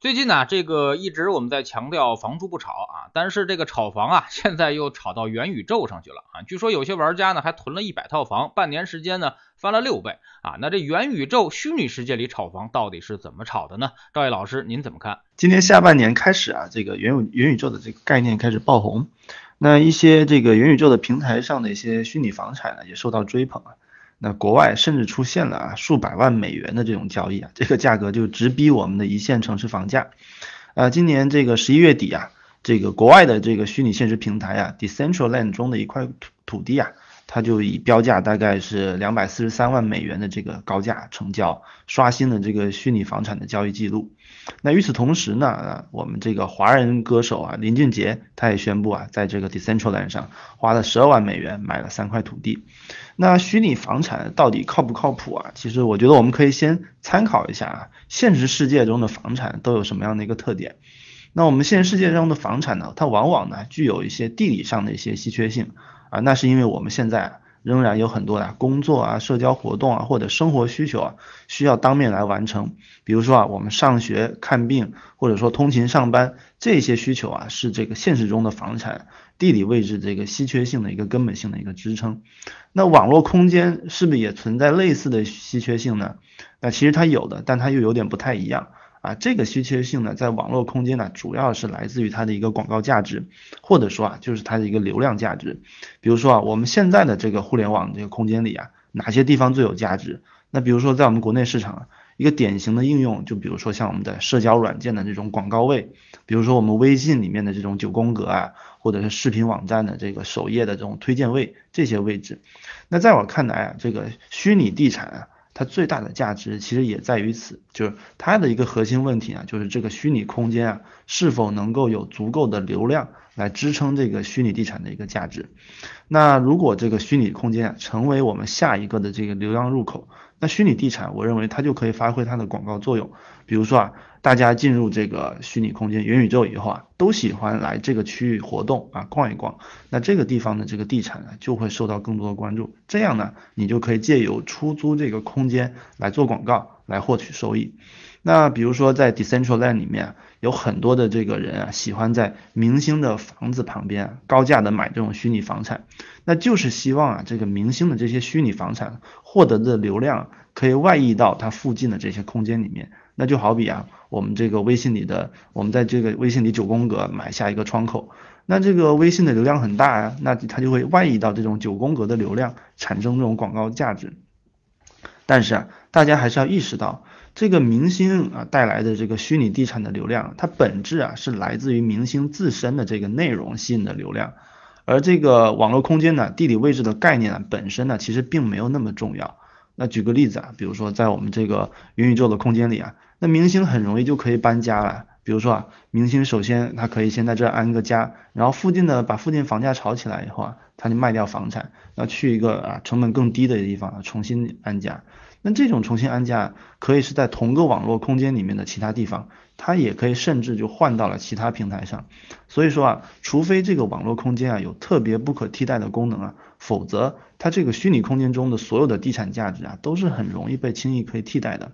最近呢，这个一直我们在强调房住不炒啊，但是这个炒房啊，现在又炒到元宇宙上去了啊。据说有些玩家呢还囤了一百套房，半年时间呢翻了六倍啊。那这元宇宙虚拟世界里炒房到底是怎么炒的呢？赵毅老师您怎么看？今年下半年开始啊，这个元宇元宇宙的这个概念开始爆红，那一些这个元宇宙的平台上的一些虚拟房产呢也受到追捧啊。那国外甚至出现了啊数百万美元的这种交易啊，这个价格就直逼我们的一线城市房价。啊，今年这个十一月底啊，这个国外的这个虚拟现实平台啊，Decentraland 中的一块土土地啊，它就以标价大概是两百四十三万美元的这个高价成交，刷新了这个虚拟房产的交易记录。那与此同时呢，啊，我们这个华人歌手啊林俊杰，他也宣布啊，在这个 Decentraland 上花了十二万美元买了三块土地。那虚拟房产到底靠不靠谱啊？其实我觉得我们可以先参考一下啊，现实世界中的房产都有什么样的一个特点？那我们现实世界中的房产呢，它往往呢具有一些地理上的一些稀缺性啊，那是因为我们现在。仍然有很多的工作啊、社交活动啊或者生活需求啊，需要当面来完成。比如说啊，我们上学、看病，或者说通勤上班，这些需求啊，是这个现实中的房产地理位置这个稀缺性的一个根本性的一个支撑。那网络空间是不是也存在类似的稀缺性呢？那其实它有的，但它又有点不太一样。啊，这个稀缺性呢，在网络空间呢，主要是来自于它的一个广告价值，或者说啊，就是它的一个流量价值。比如说啊，我们现在的这个互联网这个空间里啊，哪些地方最有价值？那比如说在我们国内市场，一个典型的应用，就比如说像我们的社交软件的这种广告位，比如说我们微信里面的这种九宫格啊，或者是视频网站的这个首页的这种推荐位这些位置。那在我看来啊，这个虚拟地产啊。它最大的价值其实也在于此，就是它的一个核心问题啊，就是这个虚拟空间啊，是否能够有足够的流量来支撑这个虚拟地产的一个价值。那如果这个虚拟空间啊，成为我们下一个的这个流量入口，那虚拟地产我认为它就可以发挥它的广告作用。比如说啊。大家进入这个虚拟空间、元宇宙以后啊，都喜欢来这个区域活动啊，逛一逛。那这个地方的这个地产呢，就会受到更多的关注。这样呢，你就可以借由出租这个空间来做广告，来获取收益。那比如说在 Decentraland 里面，有很多的这个人啊，喜欢在明星的房子旁边高价的买这种虚拟房产，那就是希望啊，这个明星的这些虚拟房产获得的流量可以外溢到它附近的这些空间里面。那就好比啊，我们这个微信里的，我们在这个微信里九宫格买下一个窗口，那这个微信的流量很大啊，那它就会外溢到这种九宫格的流量，产生这种广告价值。但是啊，大家还是要意识到，这个明星啊带来的这个虚拟地产的流量，它本质啊是来自于明星自身的这个内容吸引的流量，而这个网络空间呢，地理位置的概念啊本身呢，其实并没有那么重要。那举个例子啊，比如说在我们这个元宇宙的空间里啊，那明星很容易就可以搬家了。比如说啊，明星首先他可以先在这安个家，然后附近的把附近房价炒起来以后啊，他就卖掉房产，那去一个啊成本更低的地方啊重新安家。那这种重新安家可以是在同个网络空间里面的其他地方，它也可以甚至就换到了其他平台上。所以说啊，除非这个网络空间啊有特别不可替代的功能啊，否则它这个虚拟空间中的所有的地产价值啊都是很容易被轻易可以替代的。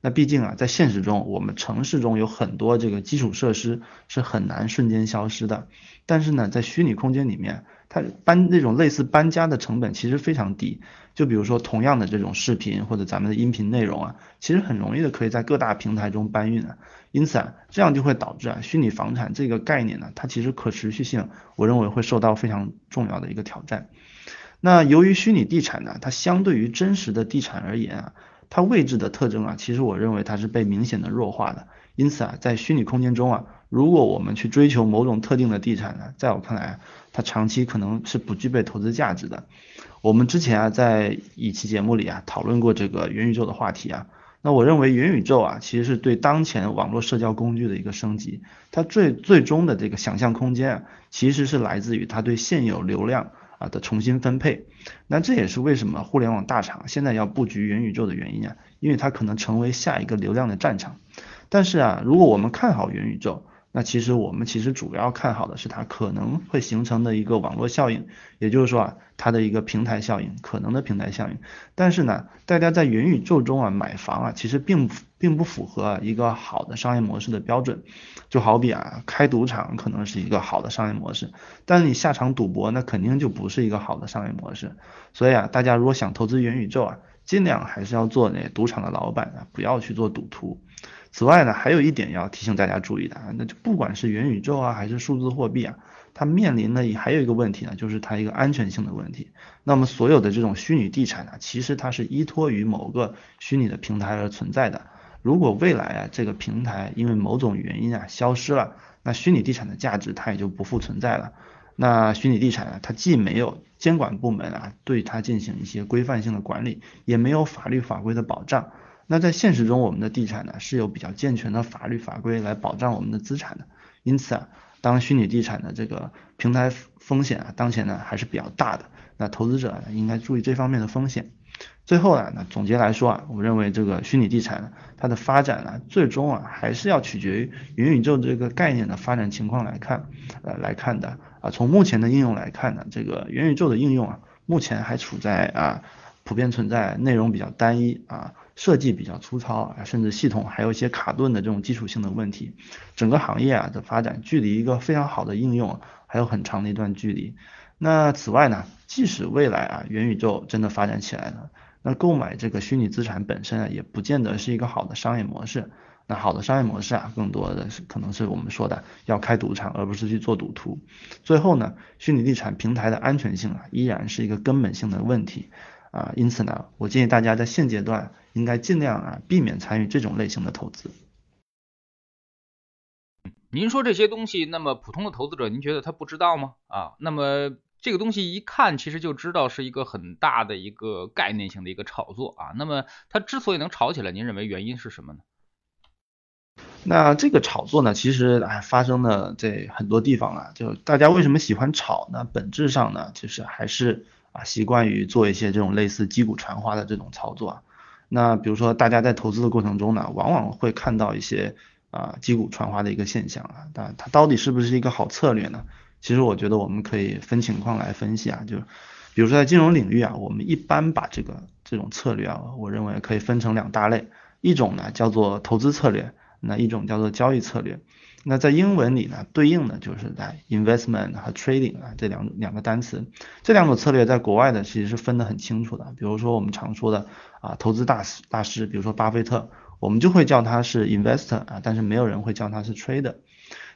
那毕竟啊，在现实中我们城市中有很多这个基础设施是很难瞬间消失的，但是呢，在虚拟空间里面。它搬那种类似搬家的成本其实非常低，就比如说同样的这种视频或者咱们的音频内容啊，其实很容易的可以在各大平台中搬运啊，因此啊，这样就会导致啊，虚拟房产这个概念呢，它其实可持续性，我认为会受到非常重要的一个挑战。那由于虚拟地产呢，它相对于真实的地产而言啊，它位置的特征啊，其实我认为它是被明显的弱化的，因此啊，在虚拟空间中啊。如果我们去追求某种特定的地产呢，在我看来，它长期可能是不具备投资价值的。我们之前啊，在一期节目里啊，讨论过这个元宇宙的话题啊。那我认为元宇宙啊，其实是对当前网络社交工具的一个升级。它最最终的这个想象空间啊，其实是来自于它对现有流量啊的重新分配。那这也是为什么互联网大厂现在要布局元宇宙的原因啊，因为它可能成为下一个流量的战场。但是啊，如果我们看好元宇宙，那其实我们其实主要看好的是它可能会形成的一个网络效应，也就是说啊，它的一个平台效应，可能的平台效应。但是呢，大家在元宇宙中啊买房啊，其实并并不符合一个好的商业模式的标准。就好比啊，开赌场可能是一个好的商业模式，但是你下场赌博那肯定就不是一个好的商业模式。所以啊，大家如果想投资元宇宙啊，尽量还是要做那赌场的老板啊，不要去做赌徒。此外呢，还有一点要提醒大家注意的啊，那就不管是元宇宙啊，还是数字货币啊，它面临的还有一个问题呢，就是它一个安全性的问题。那么所有的这种虚拟地产呢，其实它是依托于某个虚拟的平台而存在的。如果未来啊，这个平台因为某种原因啊消失了，那虚拟地产的价值它也就不复存在了。那虚拟地产啊，它既没有监管部门啊对它进行一些规范性的管理，也没有法律法规的保障。那在现实中，我们的地产呢是有比较健全的法律法规来保障我们的资产的。因此啊，当虚拟地产的这个平台风险啊，当前呢还是比较大的。那投资者呢应该注意这方面的风险。最后啊，那总结来说啊，我认为这个虚拟地产它的发展呢，最终啊还是要取决于元宇宙这个概念的发展情况来看，呃来看的啊。从目前的应用来看呢，这个元宇宙的应用啊，目前还处在啊普遍存在内容比较单一啊。设计比较粗糙啊，甚至系统还有一些卡顿的这种基础性的问题，整个行业啊的发展距离一个非常好的应用还有很长的一段距离。那此外呢，即使未来啊元宇宙真的发展起来了，那购买这个虚拟资产本身啊也不见得是一个好的商业模式。那好的商业模式啊，更多的是可能是我们说的要开赌场，而不是去做赌徒。最后呢，虚拟地产平台的安全性啊依然是一个根本性的问题。啊，因此呢，我建议大家在现阶段应该尽量啊避免参与这种类型的投资。您说这些东西，那么普通的投资者，您觉得他不知道吗？啊，那么这个东西一看其实就知道是一个很大的一个概念性的一个炒作啊。那么它之所以能炒起来，您认为原因是什么呢？那这个炒作呢，其实哎发生的在很多地方啊，就大家为什么喜欢炒呢？本质上呢，其实还是。啊，习惯于做一些这种类似击鼓传花的这种操作。那比如说，大家在投资的过程中呢，往往会看到一些啊击鼓传花的一个现象啊。但它到底是不是一个好策略呢？其实我觉得我们可以分情况来分析啊。就比如说在金融领域啊，我们一般把这个这种策略啊，我认为可以分成两大类，一种呢叫做投资策略，那一种叫做交易策略。那在英文里呢，对应的就是在 investment 和 trading 啊这两两个单词，这两种策略在国外的其实是分得很清楚的。比如说我们常说的啊投资大师大师，比如说巴菲特，我们就会叫他是 investor 啊，但是没有人会叫他是 trader。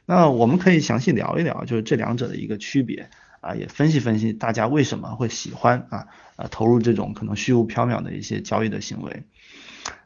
那我们可以详细聊一聊，就是这两者的一个区别啊，也分析分析大家为什么会喜欢啊啊投入这种可能虚无缥缈的一些交易的行为。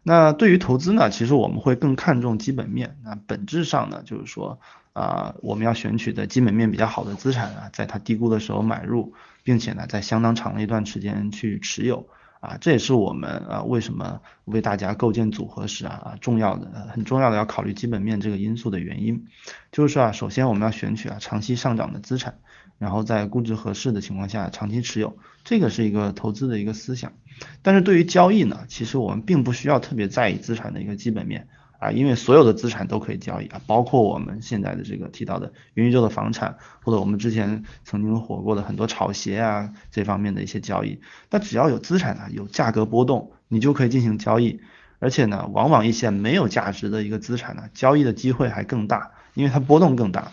那对于投资呢，其实我们会更看重基本面。那本质上呢，就是说啊，我们要选取的基本面比较好的资产啊，在它低估的时候买入，并且呢，在相当长的一段时间去持有啊，这也是我们啊为什么为大家构建组合时啊重要的很重要的要考虑基本面这个因素的原因。就是说啊，首先我们要选取啊长期上涨的资产。然后在估值合适的情况下长期持有，这个是一个投资的一个思想。但是对于交易呢，其实我们并不需要特别在意资产的一个基本面啊，因为所有的资产都可以交易啊，包括我们现在的这个提到的元宇宙的房产，或者我们之前曾经火过的很多炒鞋啊这方面的一些交易。那只要有资产啊，有价格波动，你就可以进行交易。而且呢，往往一些没有价值的一个资产呢，交易的机会还更大，因为它波动更大。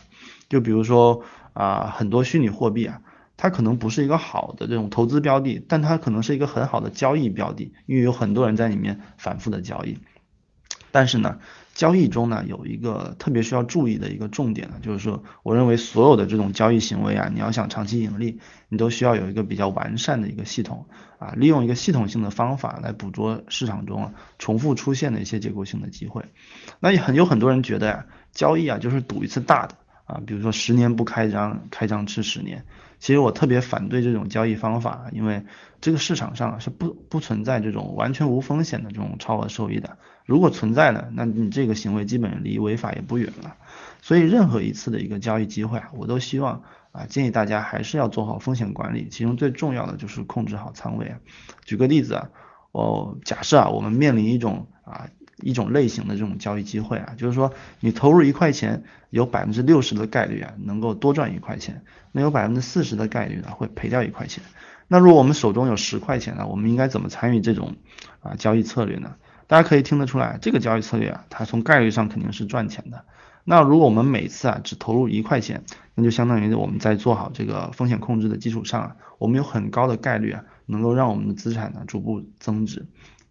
就比如说。啊，很多虚拟货币啊，它可能不是一个好的这种投资标的，但它可能是一个很好的交易标的，因为有很多人在里面反复的交易。但是呢，交易中呢有一个特别需要注意的一个重点呢，就是说，我认为所有的这种交易行为啊，你要想长期盈利，你都需要有一个比较完善的一个系统啊，利用一个系统性的方法来捕捉市场中重复出现的一些结构性的机会。那也很有很多人觉得呀，交易啊就是赌一次大的。啊，比如说十年不开张，开张吃十年。其实我特别反对这种交易方法，因为这个市场上是不不存在这种完全无风险的这种超额收益的。如果存在呢，那你这个行为基本离违法也不远了。所以任何一次的一个交易机会啊，我都希望啊建议大家还是要做好风险管理，其中最重要的就是控制好仓位啊。举个例子啊，我假设啊我们面临一种啊一种类型的这种交易机会啊，就是说你投入一块钱，有百分之六十的概率啊能够多赚一块钱，那有百分之四十的概率呢会赔掉一块钱。那如果我们手中有十块钱呢，我们应该怎么参与这种啊交易策略呢？大家可以听得出来，这个交易策略啊，它从概率上肯定是赚钱的。那如果我们每次啊只投入一块钱，那就相当于我们在做好这个风险控制的基础上啊，我们有很高的概率啊能够让我们的资产呢逐步增值。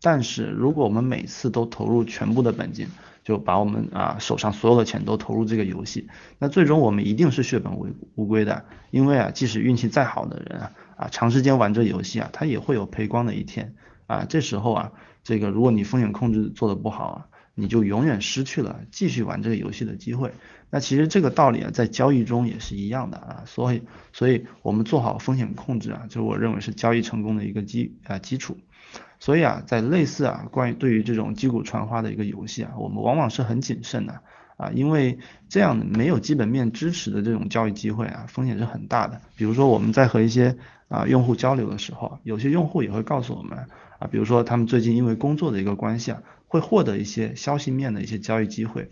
但是如果我们每次都投入全部的本金，就把我们啊手上所有的钱都投入这个游戏，那最终我们一定是血本无无归的。因为啊，即使运气再好的人啊啊长时间玩这游戏啊，他也会有赔光的一天啊。这时候啊。这个，如果你风险控制做得不好啊，你就永远失去了继续玩这个游戏的机会。那其实这个道理啊，在交易中也是一样的啊。所以，所以我们做好风险控制啊，就是我认为是交易成功的一个基啊基础。所以啊，在类似啊关于对于这种击鼓传花的一个游戏啊，我们往往是很谨慎的啊，因为这样没有基本面支持的这种交易机会啊，风险是很大的。比如说我们在和一些啊用户交流的时候，有些用户也会告诉我们。啊，比如说他们最近因为工作的一个关系啊，会获得一些消息面的一些交易机会，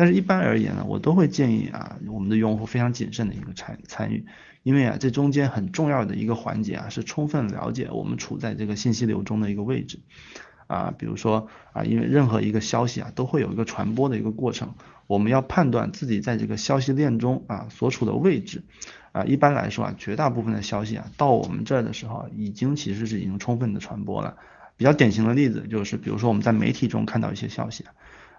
但是一般而言呢，我都会建议啊，我们的用户非常谨慎的一个参参与，因为啊，这中间很重要的一个环节啊，是充分了解我们处在这个信息流中的一个位置，啊，比如说啊，因为任何一个消息啊，都会有一个传播的一个过程，我们要判断自己在这个消息链中啊所处的位置。啊，一般来说啊，绝大部分的消息啊，到我们这儿的时候，已经其实是已经充分的传播了。比较典型的例子就是，比如说我们在媒体中看到一些消息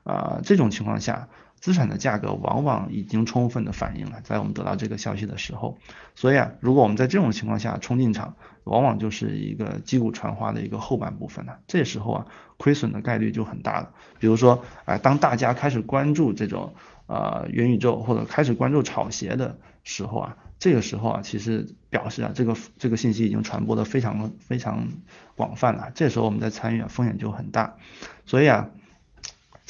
啊，这种情况下，资产的价格往往已经充分的反映了，在我们得到这个消息的时候。所以啊，如果我们在这种情况下冲进场，往往就是一个击鼓传花的一个后半部分了。这时候啊，亏损的概率就很大了。比如说，啊，当大家开始关注这种呃元宇宙或者开始关注炒鞋的时候啊。这个时候啊，其实表示啊，这个这个信息已经传播的非常非常广泛了。这时候我们在参与啊，风险就很大。所以啊，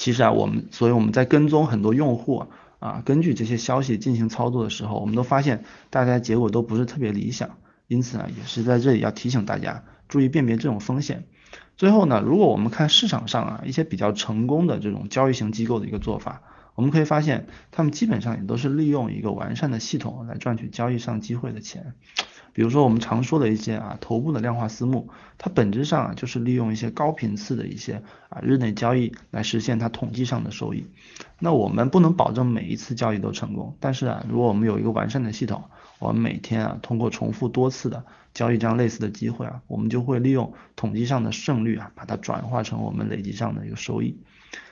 其实啊，我们所以我们在跟踪很多用户啊，根据这些消息进行操作的时候，我们都发现大家结果都不是特别理想。因此啊，也是在这里要提醒大家注意辨别这种风险。最后呢，如果我们看市场上啊一些比较成功的这种交易型机构的一个做法。我们可以发现，他们基本上也都是利用一个完善的系统来赚取交易上机会的钱。比如说我们常说的一些啊头部的量化私募，它本质上啊就是利用一些高频次的一些啊日内交易来实现它统计上的收益。那我们不能保证每一次交易都成功，但是啊如果我们有一个完善的系统，我们每天啊通过重复多次的交易这样类似的机会啊，我们就会利用统计上的胜率啊把它转化成我们累积上的一个收益。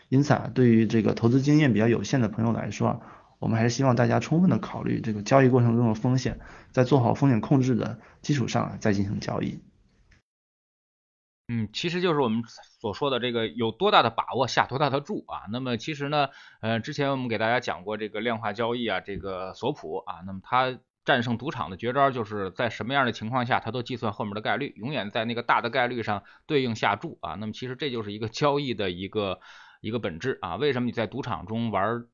因此啊，对于这个投资经验比较有限的朋友来说啊，我们还是希望大家充分的考虑这个交易过程中的风险，在做好风险控制的基础上再进行交易。嗯，其实就是我们所说的这个有多大的把握下多大的注啊。那么其实呢，呃，之前我们给大家讲过这个量化交易啊，这个索普啊，那么它战胜赌场的绝招就是在什么样的情况下，它都计算后面的概率，永远在那个大的概率上对应下注啊。那么其实这就是一个交易的一个。一个本质啊，为什么你在赌场中玩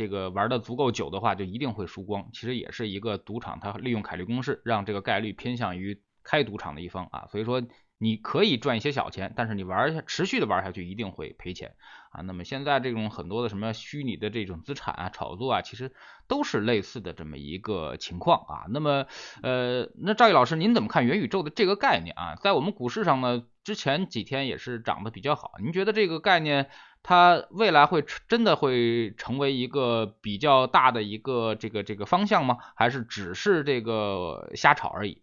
这个玩的足够久的话，就一定会输光？其实也是一个赌场，它利用凯利公式，让这个概率偏向于开赌场的一方啊。所以说你可以赚一些小钱，但是你玩下持续的玩下去，一定会赔钱啊。那么现在这种很多的什么虚拟的这种资产啊，炒作啊，其实都是类似的这么一个情况啊。那么呃，那赵毅老师，您怎么看元宇宙的这个概念啊？在我们股市上呢，之前几天也是涨得比较好，您觉得这个概念？它未来会真的会成为一个比较大的一个这个这个方向吗？还是只是这个瞎炒而已？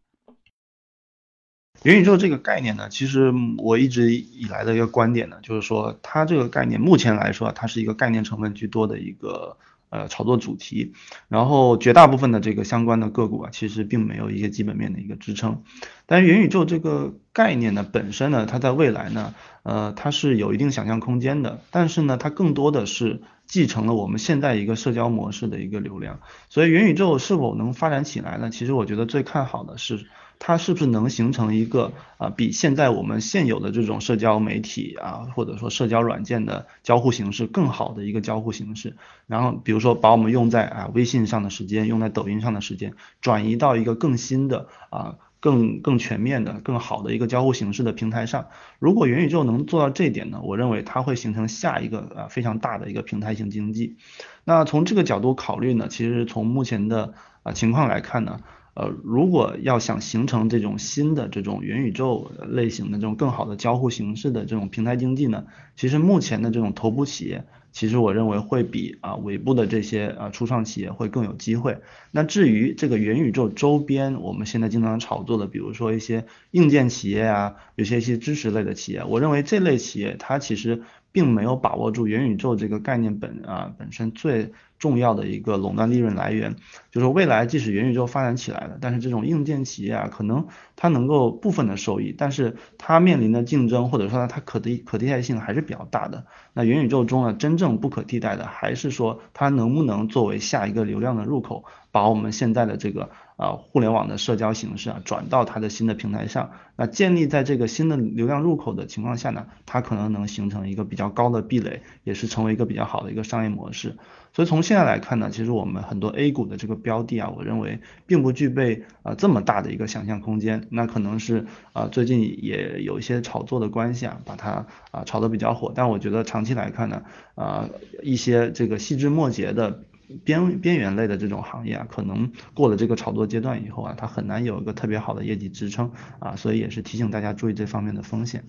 元宇宙这个概念呢，其实我一直以来的一个观点呢，就是说它这个概念目前来说，它是一个概念成分居多的一个。呃，炒作主题，然后绝大部分的这个相关的个股啊，其实并没有一些基本面的一个支撑。但是元宇宙这个概念呢，本身呢，它在未来呢，呃，它是有一定想象空间的。但是呢，它更多的是继承了我们现在一个社交模式的一个流量。所以元宇宙是否能发展起来呢？其实我觉得最看好的是。它是不是能形成一个啊，比现在我们现有的这种社交媒体啊，或者说社交软件的交互形式更好的一个交互形式？然后比如说把我们用在啊微信上的时间，用在抖音上的时间，转移到一个更新的啊。更更全面的、更好的一个交互形式的平台上。如果元宇宙能做到这一点呢，我认为它会形成下一个啊非常大的一个平台型经济。那从这个角度考虑呢，其实从目前的啊情况来看呢。呃，如果要想形成这种新的这种元宇宙类型的这种更好的交互形式的这种平台经济呢，其实目前的这种头部企业，其实我认为会比啊尾部的这些啊初创企业会更有机会。那至于这个元宇宙周边，我们现在经常炒作的，比如说一些硬件企业啊，有些一些知识类的企业，我认为这类企业它其实并没有把握住元宇宙这个概念本啊本身最。重要的一个垄断利润来源，就是未来即使元宇宙发展起来了，但是这种硬件企业啊，可能它能够部分的受益，但是它面临的竞争或者说它可替可替代性还是比较大的。那元宇宙中呢，真正不可替代的还是说它能不能作为下一个流量的入口，把我们现在的这个啊互联网的社交形式啊转到它的新的平台上。那建立在这个新的流量入口的情况下呢，它可能能形成一个比较高的壁垒，也是成为一个比较好的一个商业模式。所以从现在来看呢，其实我们很多 A 股的这个标的啊，我认为并不具备啊这么大的一个想象空间。那可能是啊最近也有一些炒作的关系啊，把它啊炒得比较火。但我觉得长期来看呢，啊一些这个细枝末节的边边缘类的这种行业啊，可能过了这个炒作阶段以后啊，它很难有一个特别好的业绩支撑啊。所以也是提醒大家注意这方面的风险。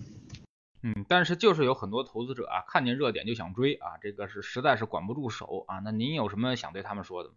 嗯，但是就是有很多投资者啊，看见热点就想追啊，这个是实在是管不住手啊。那您有什么想对他们说的吗？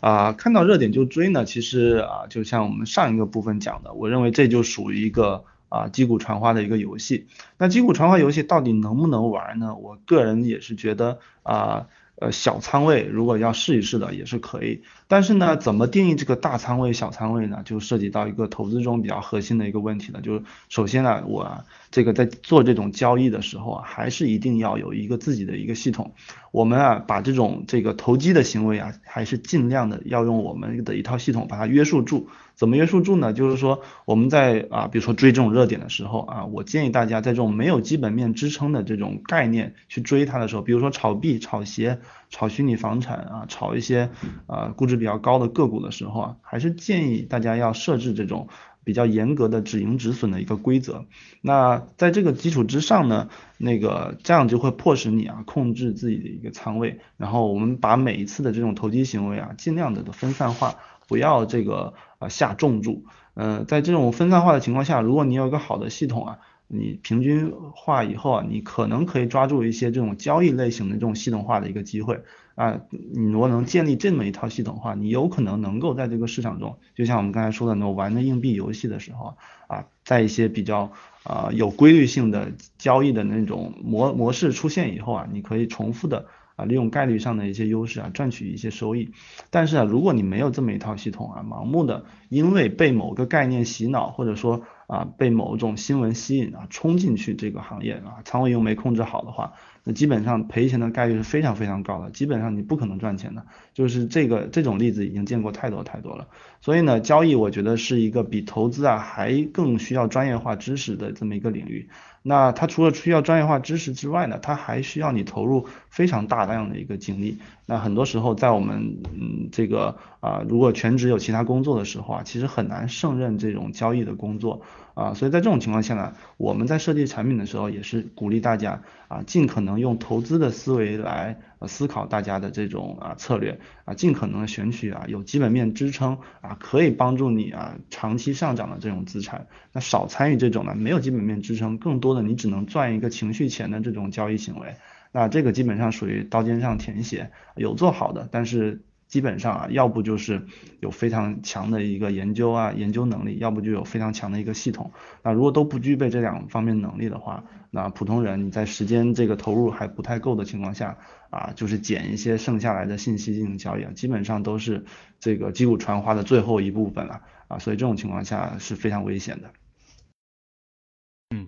啊，看到热点就追呢，其实啊，就像我们上一个部分讲的，我认为这就属于一个啊击鼓传花的一个游戏。那击鼓传花游戏到底能不能玩呢？我个人也是觉得啊。呃，呃小仓位如果要试一试的也是可以，但是呢，怎么定义这个大仓位、小仓位呢？就涉及到一个投资中比较核心的一个问题了。就是首先呢，我这个在做这种交易的时候啊，还是一定要有一个自己的一个系统。我们啊，把这种这个投机的行为啊，还是尽量的要用我们的一套系统把它约束住。怎么约束住呢？就是说我们在啊，比如说追这种热点的时候啊，我建议大家在这种没有基本面支撑的这种概念去追它的时候，比如说炒币、炒鞋、炒虚拟房产啊，炒一些啊估值比较高的个股的时候啊，还是建议大家要设置这种比较严格的止盈止损的一个规则。那在这个基础之上呢，那个这样就会迫使你啊控制自己的一个仓位，然后我们把每一次的这种投机行为啊尽量的分散化。不要这个啊下重注，嗯，在这种分散化的情况下，如果你有一个好的系统啊，你平均化以后啊，你可能可以抓住一些这种交易类型的这种系统化的一个机会啊，你如果能建立这么一套系统化，你有可能能够在这个市场中，就像我们刚才说的，那种玩的硬币游戏的时候啊，在一些比较啊有规律性的交易的那种模模式出现以后啊，你可以重复的。啊，利用概率上的一些优势啊，赚取一些收益。但是啊，如果你没有这么一套系统啊，盲目的因为被某个概念洗脑，或者说啊被某种新闻吸引啊，冲进去这个行业啊，仓位又没控制好的话，那基本上赔钱的概率是非常非常高的，基本上你不可能赚钱的。就是这个这种例子已经见过太多太多了。所以呢，交易我觉得是一个比投资啊还更需要专业化知识的这么一个领域。那它除了需要专业化知识之外呢，它还需要你投入非常大量的一个精力。那很多时候在我们嗯这个啊如果全职有其他工作的时候啊，其实很难胜任这种交易的工作啊。所以在这种情况下呢，我们在设计产品的时候也是鼓励大家啊尽可能用投资的思维来思考大家的这种啊策略啊，尽可能选取啊有基本面支撑啊可以帮助你啊长期上涨的这种资产。那少参与这种呢没有基本面支撑，更多的你只能赚一个情绪钱的这种交易行为。那这个基本上属于刀尖上舔血，有做好的，但是基本上啊，要不就是有非常强的一个研究啊研究能力，要不就有非常强的一个系统。那如果都不具备这两方面能力的话，那普通人你在时间这个投入还不太够的情况下啊，就是捡一些剩下来的信息进行交易，基本上都是这个击鼓传花的最后一部分了啊，所以这种情况下是非常危险的。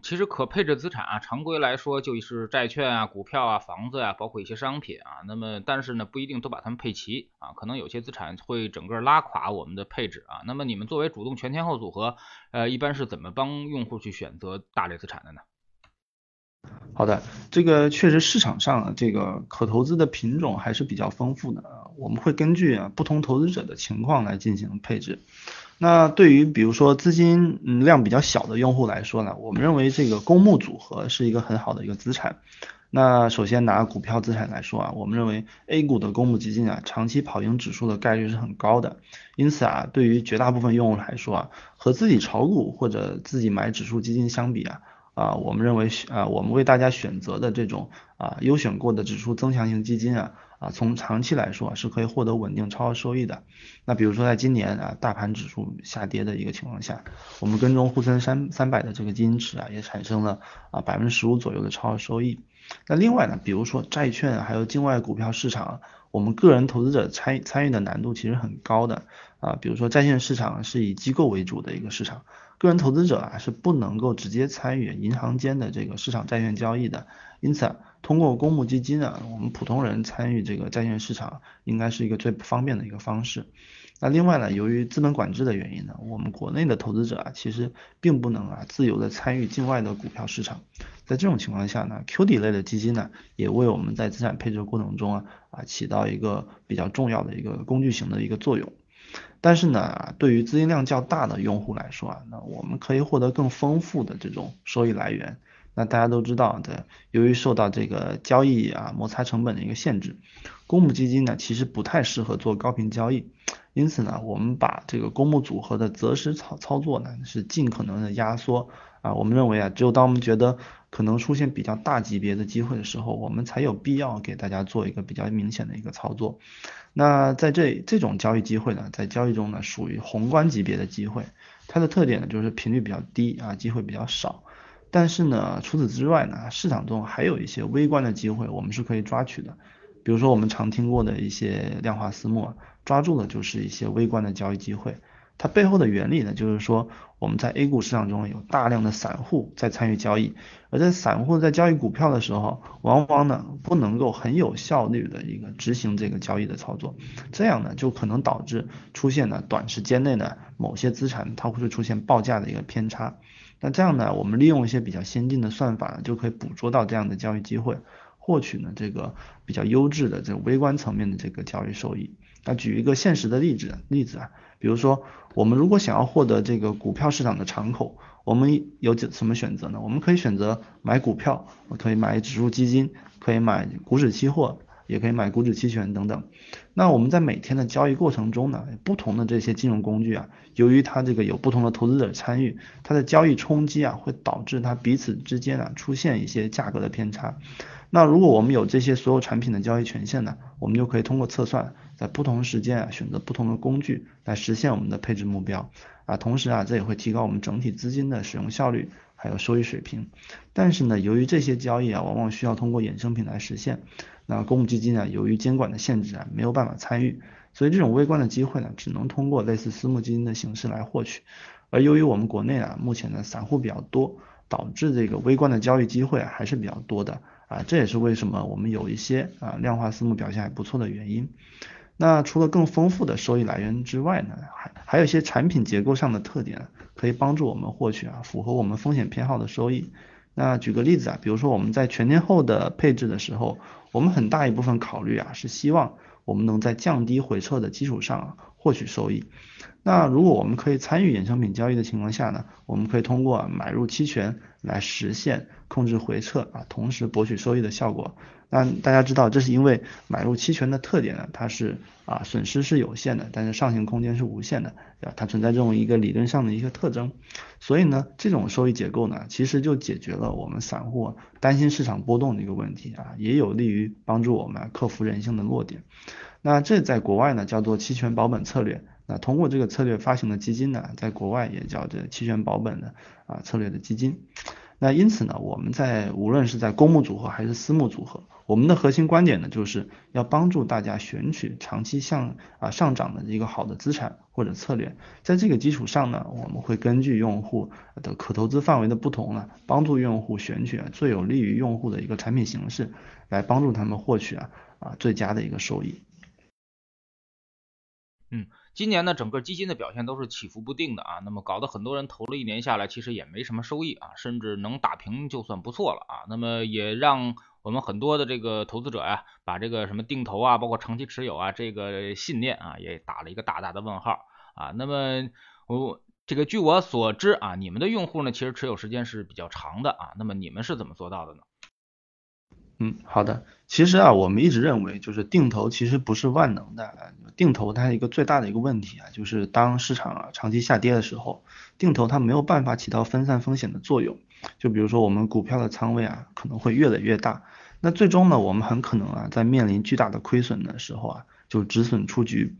其实可配置资产啊，常规来说就是债券啊、股票啊、房子啊，包括一些商品啊。那么，但是呢，不一定都把它们配齐啊，可能有些资产会整个拉垮我们的配置啊。那么，你们作为主动全天候组合，呃，一般是怎么帮用户去选择大类资产的呢？好的，这个确实市场上这个可投资的品种还是比较丰富的，我们会根据啊不同投资者的情况来进行配置。那对于比如说资金量比较小的用户来说呢，我们认为这个公募组合是一个很好的一个资产。那首先拿股票资产来说啊，我们认为 A 股的公募基金啊，长期跑赢指数的概率是很高的。因此啊，对于绝大部分用户来说啊，和自己炒股或者自己买指数基金相比啊，啊，我们认为啊，我们为大家选择的这种啊优选过的指数增强型基金啊。啊，从长期来说是可以获得稳定超额收益的。那比如说在今年啊，大盘指数下跌的一个情况下，我们跟踪沪深三三百的这个基金池啊，也产生了啊百分之十五左右的超额收益。那另外呢，比如说债券还有境外股票市场，我们个人投资者参与参与的难度其实很高的啊。比如说债券市场是以机构为主的一个市场，个人投资者啊是不能够直接参与银行间的这个市场债券交易的，因此。通过公募基金啊，我们普通人参与这个债券市场，应该是一个最不方便的一个方式。那另外呢，由于资本管制的原因呢，我们国内的投资者啊，其实并不能啊自由的参与境外的股票市场。在这种情况下呢，QD 类的基金呢，也为我们在资产配置过程中啊啊起到一个比较重要的一个工具型的一个作用。但是呢，对于资金量较大的用户来说啊，那我们可以获得更丰富的这种收益来源。那大家都知道的，由于受到这个交易啊摩擦成本的一个限制，公募基金呢其实不太适合做高频交易，因此呢，我们把这个公募组合的择时操操作呢是尽可能的压缩啊，我们认为啊，只有当我们觉得可能出现比较大级别的机会的时候，我们才有必要给大家做一个比较明显的一个操作。那在这这种交易机会呢，在交易中呢属于宏观级别的机会，它的特点呢就是频率比较低啊，机会比较少。但是呢，除此之外呢，市场中还有一些微观的机会，我们是可以抓取的。比如说我们常听过的一些量化私募，抓住的就是一些微观的交易机会。它背后的原理呢，就是说我们在 A 股市场中有大量的散户在参与交易，而在散户在交易股票的时候，往往呢不能够很有效率的一个执行这个交易的操作，这样呢就可能导致出现呢短时间内呢某些资产它会出现报价的一个偏差。那这样呢，我们利用一些比较先进的算法，就可以捕捉到这样的交易机会，获取呢这个比较优质的这个微观层面的这个交易收益。那举一个现实的例子例子啊，比如说我们如果想要获得这个股票市场的敞口，我们有几什么选择呢？我们可以选择买股票，我可以买指数基金，可以买股指期货。也可以买股指期权等等。那我们在每天的交易过程中呢，不同的这些金融工具啊，由于它这个有不同的投资者参与，它的交易冲击啊，会导致它彼此之间啊出现一些价格的偏差。那如果我们有这些所有产品的交易权限呢，我们就可以通过测算，在不同时间啊选择不同的工具来实现我们的配置目标啊。同时啊，这也会提高我们整体资金的使用效率，还有收益水平。但是呢，由于这些交易啊，往往需要通过衍生品来实现。那公募基金呢，由于监管的限制啊，没有办法参与，所以这种微观的机会呢，只能通过类似私募基金的形式来获取。而由于我们国内啊，目前的散户比较多，导致这个微观的交易机会还是比较多的啊，这也是为什么我们有一些啊量化私募表现还不错的原因。那除了更丰富的收益来源之外呢，还还有一些产品结构上的特点，可以帮助我们获取啊符合我们风险偏好的收益。那举个例子啊，比如说我们在全天候的配置的时候，我们很大一部分考虑啊是希望我们能在降低回撤的基础上获取收益。那如果我们可以参与衍生品交易的情况下呢，我们可以通过买入期权来实现控制回撤啊，同时博取收益的效果。那大家知道，这是因为买入期权的特点呢，它是啊损失是有限的，但是上行空间是无限的，对吧？它存在这种一个理论上的一个特征。所以呢，这种收益结构呢，其实就解决了我们散户担心市场波动的一个问题啊，也有利于帮助我们克服人性的弱点。那这在国外呢叫做期权保本策略。那通过这个策略发行的基金呢，在国外也叫这期权保本的啊策略的基金。那因此呢，我们在无论是在公募组合还是私募组合，我们的核心观点呢，就是要帮助大家选取长期向啊上涨的一个好的资产或者策略。在这个基础上呢，我们会根据用户的可投资范围的不同呢，帮助用户选取最有利于用户的一个产品形式，来帮助他们获取啊啊最佳的一个收益。嗯。今年呢，整个基金的表现都是起伏不定的啊，那么搞得很多人投了一年下来，其实也没什么收益啊，甚至能打平就算不错了啊。那么也让我们很多的这个投资者呀，把这个什么定投啊，包括长期持有啊，这个信念啊，也打了一个大大的问号啊。那么我这个据我所知啊，你们的用户呢其实持有时间是比较长的啊。那么你们是怎么做到的呢？嗯，好的。其实啊，我们一直认为，就是定投其实不是万能的。定投它一个最大的一个问题啊，就是当市场啊长期下跌的时候，定投它没有办法起到分散风险的作用。就比如说我们股票的仓位啊，可能会越来越大。那最终呢，我们很可能啊，在面临巨大的亏损的时候啊，就止损出局。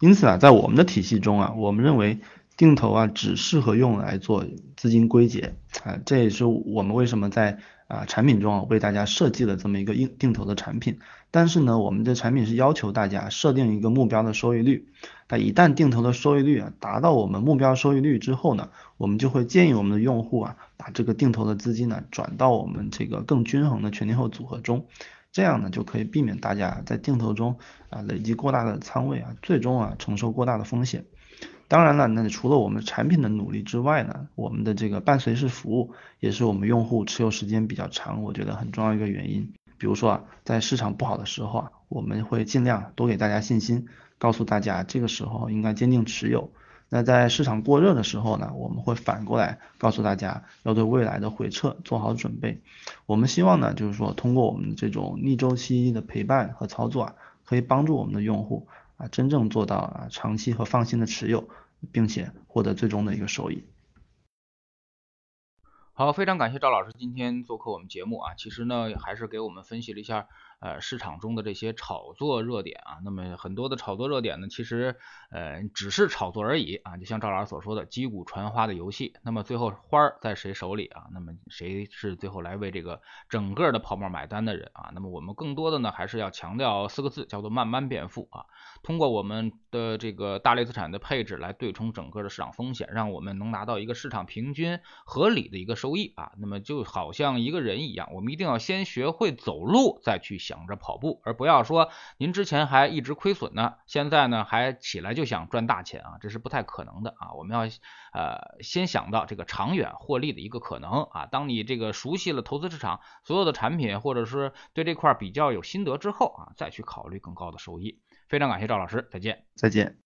因此啊，在我们的体系中啊，我们认为。定投啊，只适合用来做资金归结啊，这也是我们为什么在啊产品中啊为大家设计了这么一个定定投的产品。但是呢，我们的产品是要求大家设定一个目标的收益率。那一旦定投的收益率啊达到我们目标收益率之后呢，我们就会建议我们的用户啊把这个定投的资金呢转到我们这个更均衡的全天候组合中，这样呢就可以避免大家在定投中啊累积过大的仓位啊，最终啊承受过大的风险。当然了，那除了我们产品的努力之外呢，我们的这个伴随式服务也是我们用户持有时间比较长，我觉得很重要一个原因。比如说啊，在市场不好的时候啊，我们会尽量多给大家信心，告诉大家这个时候应该坚定持有。那在市场过热的时候呢，我们会反过来告诉大家要对未来的回撤做好准备。我们希望呢，就是说通过我们这种逆周期的陪伴和操作啊，可以帮助我们的用户啊，真正做到啊长期和放心的持有。并且获得最终的一个收益。好，非常感谢赵老师今天做客我们节目啊。其实呢，还是给我们分析了一下呃市场中的这些炒作热点啊。那么很多的炒作热点呢，其实呃只是炒作而已啊。就像赵老师所说的，击鼓传花的游戏。那么最后花儿在谁手里啊？那么谁是最后来为这个整个的泡沫买单的人啊？那么我们更多的呢，还是要强调四个字，叫做慢慢变富啊。通过我们的这个大类资产的配置来对冲整个的市场风险，让我们能拿到一个市场平均合理的一个收益啊。那么就好像一个人一样，我们一定要先学会走路，再去想想着跑步，而不要说您之前还一直亏损呢，现在呢还起来就想赚大钱啊，这是不太可能的啊。我们要呃先想到这个长远获利的一个可能啊。当你这个熟悉了投资市场所有的产品，或者是对这块比较有心得之后啊，再去考虑更高的收益。非常感谢赵老师，再见，再见。